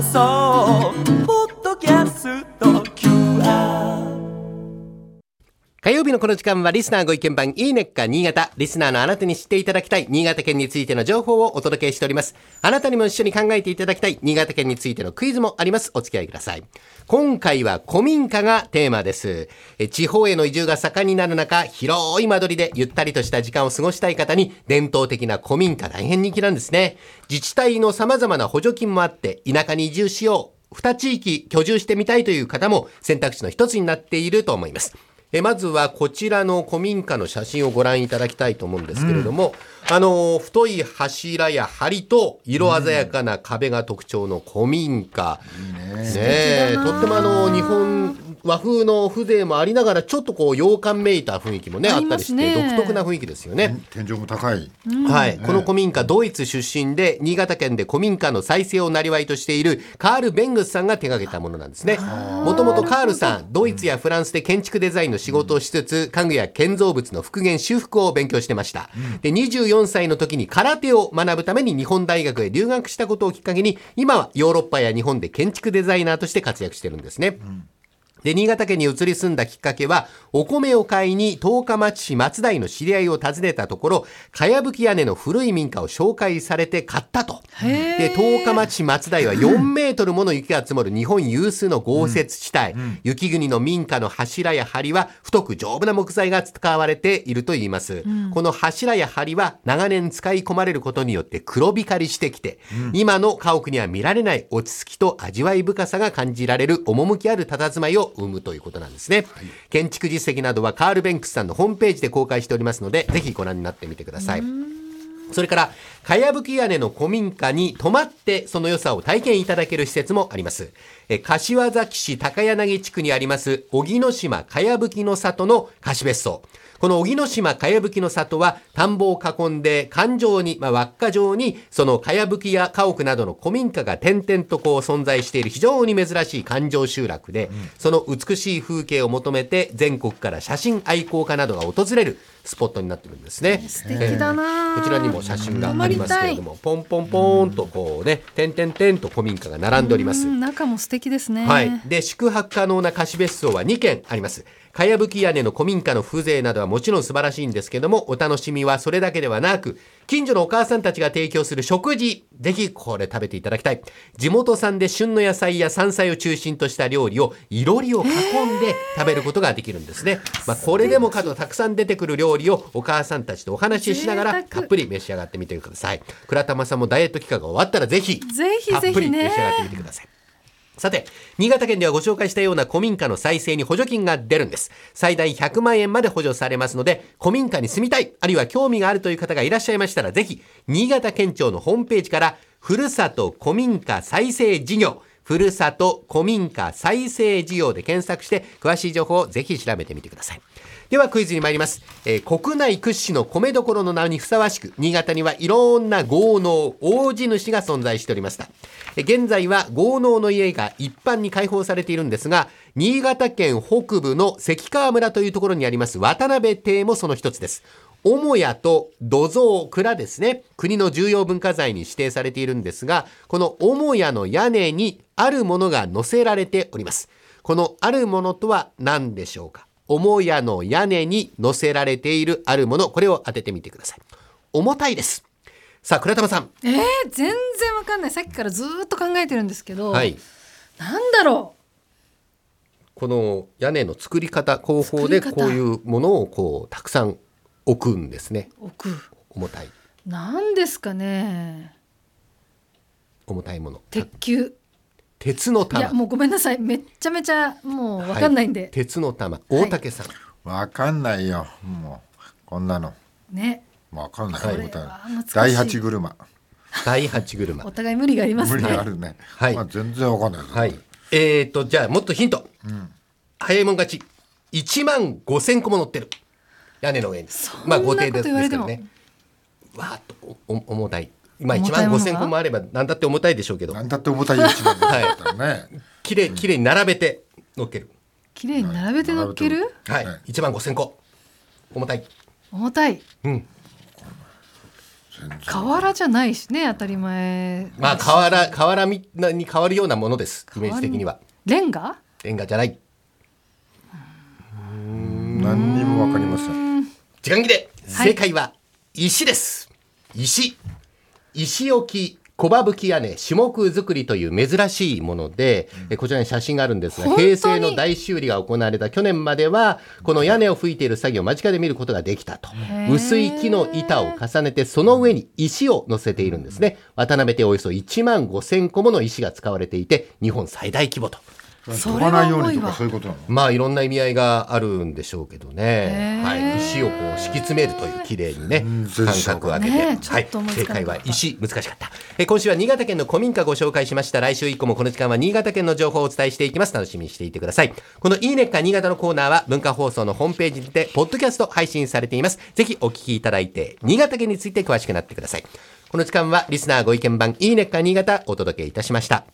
放送曜日のこの時間はリスナーご意見番いいねっか新潟。リスナーのあなたに知っていただきたい新潟県についての情報をお届けしております。あなたにも一緒に考えていただきたい新潟県についてのクイズもあります。お付き合いください。今回は古民家がテーマです。地方への移住が盛んになる中、広い間取りでゆったりとした時間を過ごしたい方に伝統的な古民家大変人気なんですね。自治体の様々な補助金もあって田舎に移住しよう。二地域居住してみたいという方も選択肢の一つになっていると思います。えまずはこちらの古民家の写真をご覧いただきたいと思うんですけれども、あの太い柱や梁と色鮮やかな壁が特徴の古民家、ねえとってもあの日本和風の風情もありながらちょっとこう洋館めいた雰囲気もねあったりして独特な雰囲気ですよね。天井も高い。はい、この古民家ドイツ出身で新潟県で古民家の再生をなりわいとしているカール・ベングスさんが手掛けたものなんですね。もともとカールさんドイツやフランスで建築デザインの仕事をしつつ家具や建造物の復元修復を勉強してました、で24歳の時に空手を学ぶために日本大学へ留学したことをきっかけに今はヨーロッパや日本で建築デザイナーとして活躍してるんですね、で、新潟県に移り住んだきっかけは、お米を買いに十日町市松代の知り合いを訪ねたところ、かやぶき屋根の古い民家を紹介されて買ったと。で、十日町市松代は4メートルもの雪が積もる日本有数の豪雪地帯。雪国の民家の柱や梁は太く丈夫な木材が使われていると言います。この柱や梁は長年使い込まれることによって黒光りしてきて、今の家屋には見られない落ち着きと味わい深さが感じられる趣ある佇まいを生むということなんですね。建築実績などはカール・ベンクスさんのホームページで公開しておりますので、ぜひご覧になってみてください。それから、かやぶき屋根の古民家に泊まってその良さを体験いただける施設もあります。え柏崎市高柳地区にあります、荻野島かやぶきの里の貸別荘。この荻野島かやぶきの里は田んぼを囲んで環状に、まあ、輪っか状にそのかやぶきや家屋などの古民家が点々とこう存在している非常に珍しい環状集落で、その美しい風景を求めて全国から写真愛好家などが訪れるスポットになってるんですね。素敵だなこちらにも写真がありますけれども、ポンポンポーンとこうね、点々点と古民家が並んでおります。うん中も素敵ですね。はい。で、宿泊可能な貸別荘は2軒あります。かやぶき屋根の古民家の風情などはもちろん素晴らしいんですけども、お楽しみはそれだけではなく、近所のお母さんたちが提供する食事、ぜひこれ食べていただきたい。地元産で旬の野菜や山菜を中心とした料理をいろりを囲んで食べることができるんですね。まあ、これでもかとたくさん出てくる料理をお母さんたちとお話ししながらたっぷり召し上がってみてください。倉玉さんもダイエット期間が終わったらぜひ、ぜひたっぷり召し上がってみてください。さて、新潟県ではご紹介したような古民家の再生に補助金が出るんです。最大100万円まで補助されますので、古民家に住みたい、あるいは興味があるという方がいらっしゃいましたら、ぜひ、新潟県庁のホームページから、ふるさと古民家再生事業、ふるさと古民家再生事業で検索して、詳しい情報をぜひ調べてみてください。ではクイズに参ります、えー国内屈指の米どころの名にふさわしく新潟にはいろんな豪農大地主が存在しておりました現在は豪農の家が一般に開放されているんですが新潟県北部の関川村というところにあります渡辺邸もその一つです母屋と土蔵蔵ですね国の重要文化財に指定されているんですがこの母屋の屋根にあるものが載せられておりますこのあるものとは何でしょうか？母屋の屋根に載せられているあるもの、これを当ててみてください。重たいです。さあ、倉玉さん。えー、全然わかんない。さっきからずーっと考えてるんですけど、はい。なんだろこの屋根の作り方、工法でこういうものをこう、たくさん置くんですね。う。置く。重たい。なんですかね。重たいもの。鉄球。鉄のいや玉。もうごめんなさい。めっちゃめちゃもうわかんないんで。は鉄の玉。大竹さん。わかんないよ。もうこんなの。ね。わかんない。はい第八車。第八車お。互い無理があります無理ね。あるね。はいまあ全然わかんない。はい。えーと、じゃあもっとヒント。早いもん勝ち。1万5千個も乗ってる。屋根の上に。んなことです言われてもですけどね。わーっとおお重たい。まあ1万重たいものが5千個もあれば何だって重たいでしょうけど、なんだって重たいよ一番だったらね。きれいきれいに並べて乗っける。綺麗に並べて乗っける？はいはい。1万5千個。重たい。重たい。うん。瓦じゃないしね当たり前。まあ瓦瓦みに変わるようなものですイメージ的には。レンガ？レンガじゃない。何にもわかりません。時間切れ。はい。正解は石です、石。石置き小葉吹き屋根下木作りという珍しいもので、えこちらに写真があるんですが平成の大修理が行われた去年まではこの屋根を吹いている作業を間近で見ることができたと。ー。薄い木の板を重ねてその上に石を乗せているんですね。渡辺邸およそ1万5000個もの石が使われていて日本最大規模と飛ばないようにとかそういうことなの？まあいろんな意味合いがあるんでしょうけどね、はい、石をこう敷き詰めるという綺麗にね全然間隔を空けて、ねえちょはい。正解は石。難しかった。え今週は新潟県の古民家ご紹介しました。来週以降もこの時間は新潟県の情報をお伝えしていきます。楽しみにしていてください。このいいねっか新潟のコーナーは文化放送のホームページにてポッドキャスト配信されています。ぜひお聞きいただいて新潟県について詳しくなってください。この時間はリスナーご意見番いいねっか新潟お届けいたしました